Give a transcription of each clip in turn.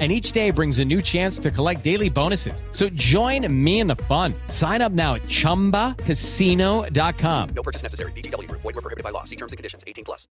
and each day brings a new chance to collect daily bonuses. So join me in the fun. Sign up now at ChumbaCasino.com. No purchase necessary. BGW. Void were prohibited by law. See terms and conditions. 18 plus.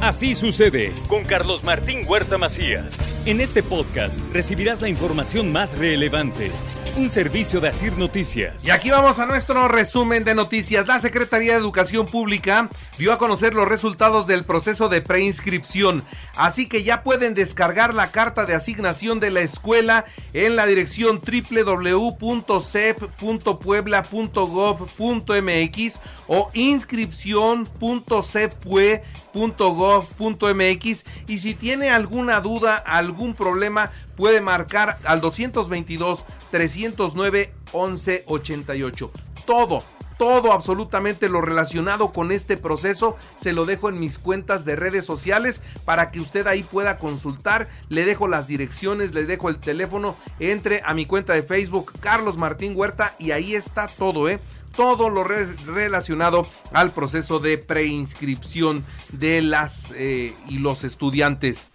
Así sucede con Carlos Martín Huerta Macías. En este podcast recibirás la información más relevante. Un servicio de Asir Noticias. Y aquí vamos a nuestro resumen de noticias. La Secretaría de Educación Pública dio a conocer los resultados del proceso de preinscripción. Así que ya pueden descargar la carta de asignación de la escuela en la dirección www.cep.puebla.gov.mx o inscripción.cepue.gov.mx y si tiene alguna duda, algún problema, puede marcar al 222 309 1188. Todo todo absolutamente lo relacionado con este proceso se lo dejo en mis cuentas de redes sociales para que usted ahí pueda consultar. Le dejo las direcciones, le dejo el teléfono. Entre a mi cuenta de Facebook, Carlos Martín Huerta, y ahí está todo, ¿eh? todo lo relacionado al proceso de preinscripción de las eh, y los estudiantes.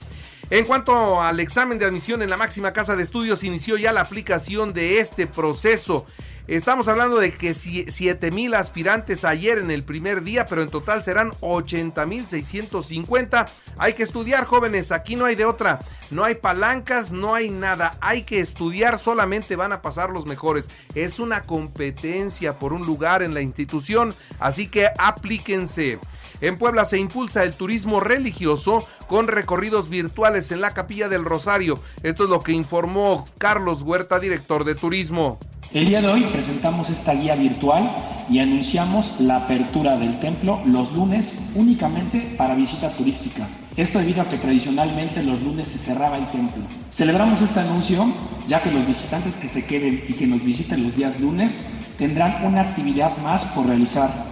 En cuanto al examen de admisión en la máxima casa de estudios, inició ya la aplicación de este proceso. Estamos hablando de que 7 mil aspirantes ayer en el primer día, pero en total serán 80 mil 650. Hay que estudiar, jóvenes, aquí no hay de otra. No hay palancas, no hay nada. Hay que estudiar, solamente van a pasar los mejores. Es una competencia por un lugar en la institución, así que aplíquense. En Puebla se impulsa el turismo religioso con recorridos virtuales en la Capilla del Rosario. Esto es lo que informó Carlos Huerta, director de turismo. El día de hoy presentamos esta guía virtual y anunciamos la apertura del templo los lunes únicamente para visita turística. Esto debido a que tradicionalmente los lunes se cerraba el templo. Celebramos este anuncio ya que los visitantes que se queden y que nos visiten los días lunes tendrán una actividad más por realizar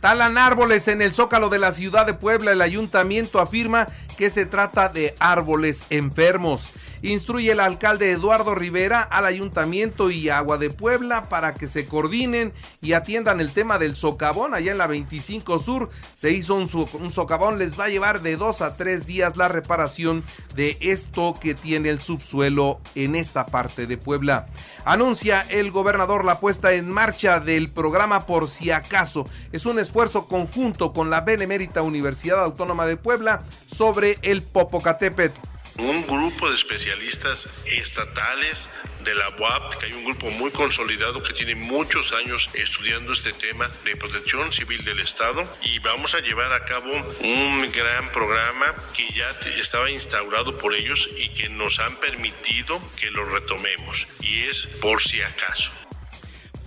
Talan árboles en el zócalo de la ciudad de Puebla. El ayuntamiento afirma que se trata de árboles enfermos instruye el alcalde Eduardo Rivera al ayuntamiento y Agua de Puebla para que se coordinen y atiendan el tema del socavón allá en la 25 Sur. Se hizo un, socavón, les va a llevar de dos a tres días la reparación de esto que tiene el subsuelo en esta parte de Puebla. Anuncia el gobernador la puesta en marcha del programa Por si acaso. Es un esfuerzo conjunto con la Benemérita Universidad Autónoma de Puebla sobre el Popocatépetl un grupo de especialistas estatales de la UAP, que hay un grupo muy consolidado que tiene muchos años estudiando este tema de protección civil del Estado y vamos a llevar a cabo un gran programa que ya estaba instaurado por ellos y que nos han permitido que lo retomemos y es por si acaso.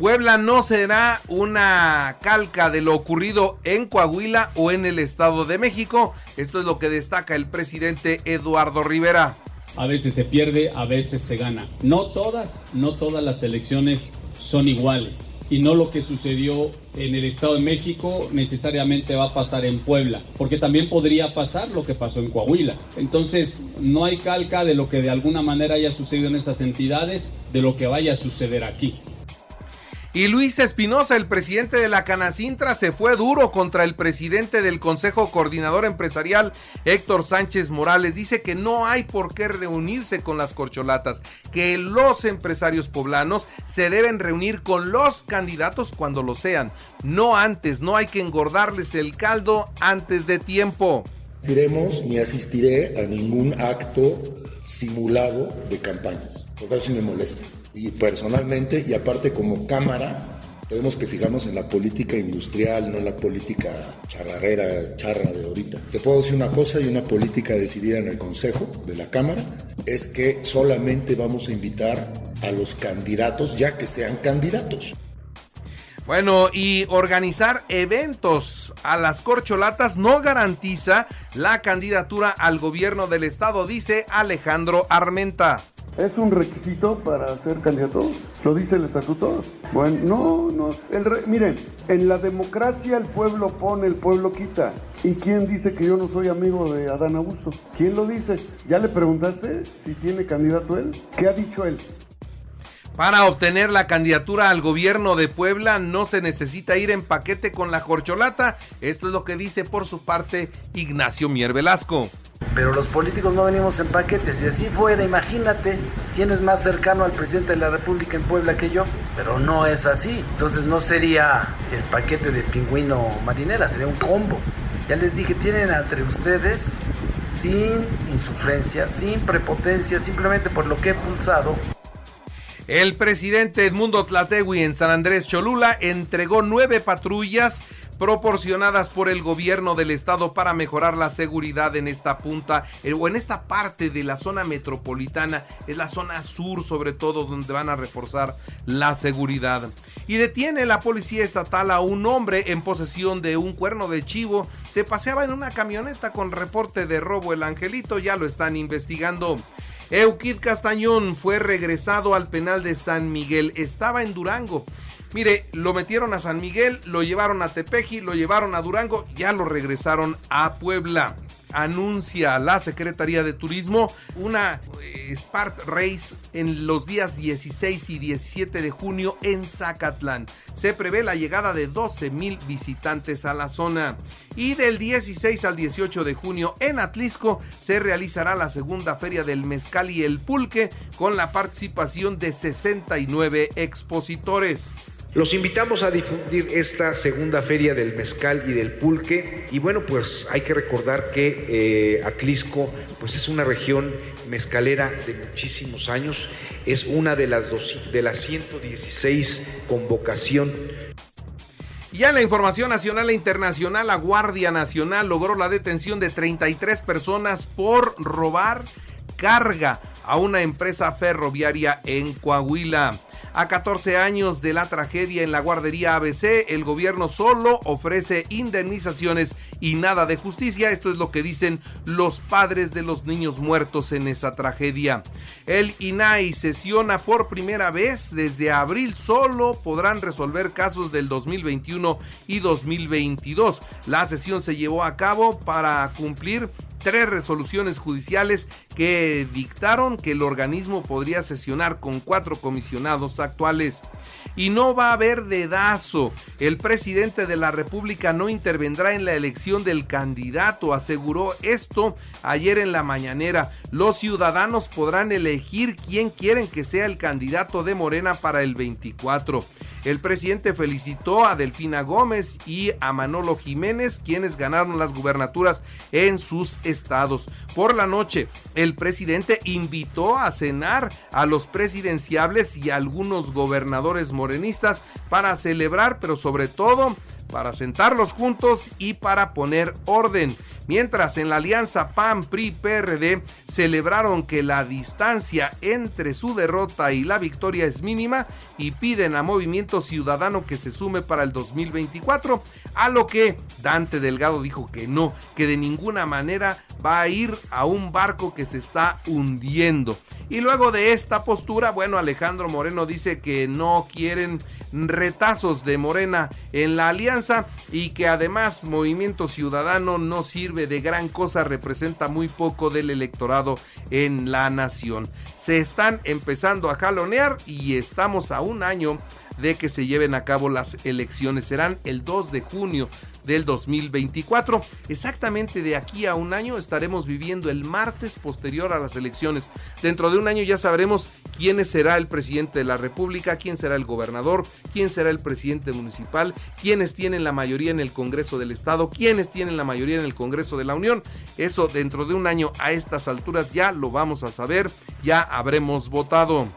Puebla no será una calca de lo ocurrido en Coahuila o en el Estado de México. Esto es lo que destaca el presidente Eduardo Rivera. A veces se pierde, a veces se gana. No todas, no todas las elecciones son iguales. Y no lo que sucedió en el Estado de México necesariamente va a pasar en Puebla, porque también podría pasar lo que pasó en Coahuila. Entonces, no hay calca de lo que de alguna manera haya sucedido en esas entidades, de lo que vaya a suceder aquí. Y Luis Espinosa, el presidente de la Canacintra, se fue duro contra el presidente del Consejo Coordinador Empresarial, Héctor Sánchez Morales. Dice que no hay por qué reunirse con las corcholatas, que los empresarios poblanos se deben reunir con los candidatos cuando lo sean, no antes, no hay que engordarles el caldo antes de tiempo. Iremos ni asistiré a ningún acto simulado de campañas, porque eso me molesta y personalmente y aparte como cámara tenemos que fijarnos en la política industrial, no en la política charrarera, charra de ahorita. Te puedo decir una cosa y una política decidida en el Consejo de la Cámara, es que solamente vamos a invitar a los candidatos ya que sean candidatos. Bueno, y organizar eventos a las corcholatas no garantiza la candidatura al gobierno del estado, dice Alejandro Armenta. ¿Es un requisito para ser candidato? ¿Lo dice el estatuto? Bueno, no, no. El miren, en la democracia el pueblo pone, el pueblo quita. ¿Y quién dice que yo no soy amigo de Adán Augusto? ¿Quién lo dice? ¿Ya le preguntaste si tiene candidato él? ¿Qué ha dicho él? Para obtener la candidatura al gobierno de Puebla no se necesita ir en paquete con la corcholata. Esto es lo que dice por su parte Ignacio Mier Velasco. Pero los políticos no venimos en paquetes. Si así fuera, imagínate quién es más cercano al presidente de la República en Puebla que yo. Pero no es así. Entonces no sería el paquete de pingüino marinera, sería un combo. Ya les dije, tienen entre ustedes, sin insufrencia, sin prepotencia, simplemente por lo que he pulsado, el presidente Edmundo Tlategui en San Andrés Cholula entregó nueve patrullas proporcionadas por el gobierno del estado para mejorar la seguridad en esta punta eh, o en esta parte de la zona metropolitana, es la zona sur sobre todo donde van a reforzar la seguridad. Y detiene la policía estatal a un hombre en posesión de un cuerno de chivo, se paseaba en una camioneta con reporte de robo el angelito, ya lo están investigando. Euquid Castañón fue regresado al penal de San Miguel. Estaba en Durango. Mire, lo metieron a San Miguel, lo llevaron a Tepeji, lo llevaron a Durango, ya lo regresaron a Puebla anuncia la Secretaría de Turismo una eh, Spark Race en los días 16 y 17 de junio en Zacatlán. Se prevé la llegada de 12 mil visitantes a la zona. Y del 16 al 18 de junio en Atlisco se realizará la segunda feria del mezcal y el pulque con la participación de 69 expositores. Los invitamos a difundir esta segunda feria del mezcal y del pulque. Y bueno, pues hay que recordar que eh, Atlisco pues es una región mezcalera de muchísimos años. Es una de las, de las 116 convocación ya en la información nacional e internacional, la Guardia Nacional logró la detención de 33 personas por robar carga a una empresa ferroviaria en Coahuila. A 14 años de la tragedia en la guardería ABC, el gobierno solo ofrece indemnizaciones y nada de justicia. Esto es lo que dicen los padres de los niños muertos en esa tragedia. El INAI sesiona por primera vez desde abril. Solo podrán resolver casos del 2021 y 2022. La sesión se llevó a cabo para cumplir tres resoluciones judiciales que dictaron que el organismo podría sesionar con cuatro comisionados actuales. Y no va a haber dedazo. El presidente de la República no intervendrá en la elección del candidato, aseguró esto ayer en la mañanera. Los ciudadanos podrán elegir quién quieren que sea el candidato de Morena para el 24. El presidente felicitó a Delfina Gómez y a Manolo Jiménez, quienes ganaron las gubernaturas en sus estados. Por la noche, el presidente invitó a cenar a los presidenciables y a algunos gobernadores morenistas para celebrar, pero sobre todo para sentarlos juntos y para poner orden. Mientras en la alianza PAN-PRI-PRD celebraron que la distancia entre su derrota y la victoria es mínima y piden a Movimiento Ciudadano que se sume para el 2024, a lo que Dante Delgado dijo que no, que de ninguna manera va a ir a un barco que se está hundiendo. Y luego de esta postura, bueno, Alejandro Moreno dice que no quieren retazos de Morena en la alianza y que además Movimiento Ciudadano no sirve de gran cosa, representa muy poco del electorado en la nación. Se están empezando a jalonear y estamos a un año de que se lleven a cabo las elecciones. Serán el 2 de junio del 2024. Exactamente de aquí a un año estaremos viviendo el martes posterior a las elecciones. Dentro de un año ya sabremos quién será el presidente de la República, quién será el gobernador, quién será el presidente municipal, quiénes tienen la mayoría en el Congreso del Estado, quiénes tienen la mayoría en el Congreso de la Unión. Eso dentro de un año a estas alturas ya lo vamos a saber, ya habremos votado.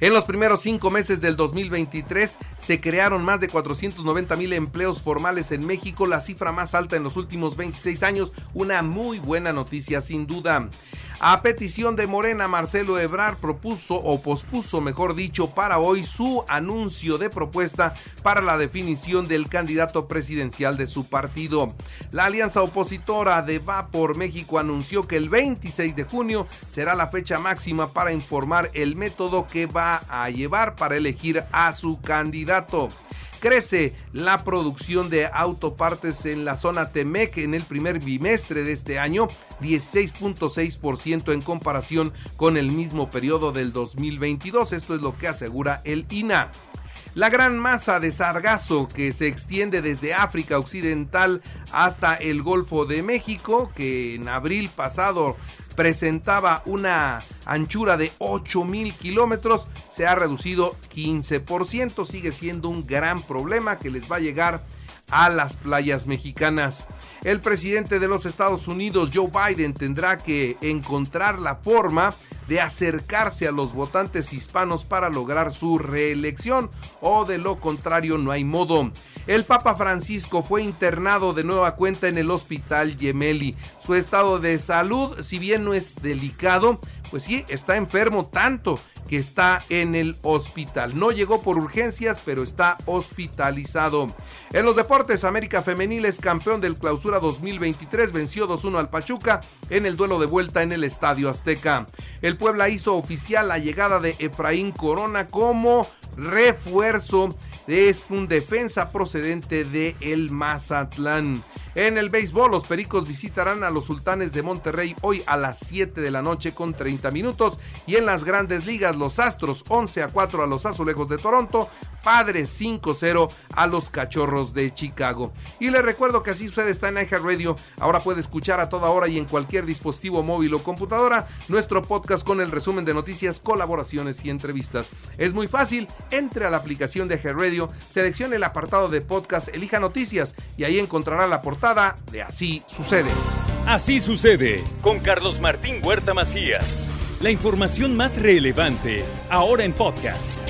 En los primeros cinco meses del 2023 se crearon más de 490 mil empleos formales en México, la cifra más alta en los últimos 26 años. Una muy buena noticia sin duda. A petición de Morena, Marcelo Ebrard propuso o pospuso, mejor dicho, para hoy su anuncio de propuesta para la definición del candidato presidencial de su partido. La alianza opositora de Va por México anunció que el 26 de junio será la fecha máxima para informar el método que va a llevar para elegir a su candidato. Crece la producción de autopartes en la zona Temec en el primer bimestre de este año, 16.6% en comparación con el mismo periodo del 2022. Esto es lo que asegura el INA. La gran masa de sargazo que se extiende desde África Occidental hasta el Golfo de México, que en abril pasado presentaba una anchura de 8 mil kilómetros, se ha reducido 15%. Sigue siendo un gran problema que les va a llegar a las playas mexicanas. El presidente de los Estados Unidos, Joe Biden, tendrá que encontrar la forma de acercarse a los votantes hispanos para lograr su reelección o de lo contrario no hay modo. El Papa Francisco fue internado de nueva cuenta en el hospital Gemelli. Su estado de salud, si bien no es delicado, pues sí, está enfermo tanto que está en el hospital. No llegó por urgencias, pero está hospitalizado. En los deportes, América Femenil es campeón del Clausura 2023, venció 2-1 al Pachuca en el duelo de vuelta en el Estadio Azteca. El Puebla hizo oficial la llegada de Efraín Corona como refuerzo. Es un defensa procedente de el Mazatlán. En el béisbol, los Pericos visitarán a los Sultanes de Monterrey hoy a las 7 de la noche con 30 minutos. Y en las grandes ligas, los Astros 11 a 4 a los Azulejos de Toronto, Padres 5-0 a los Cachorros de Chicago. Y les recuerdo que así sucede está en Radio. Ahora puede escuchar a toda hora y en cualquier dispositivo móvil o computadora nuestro podcast con el resumen de noticias, colaboraciones y entrevistas. Es muy fácil, entre a la aplicación de Radio, seleccione el apartado de podcast, elija noticias y ahí encontrará la portada de Así sucede. Así sucede con Carlos Martín Huerta Macías. La información más relevante ahora en podcast.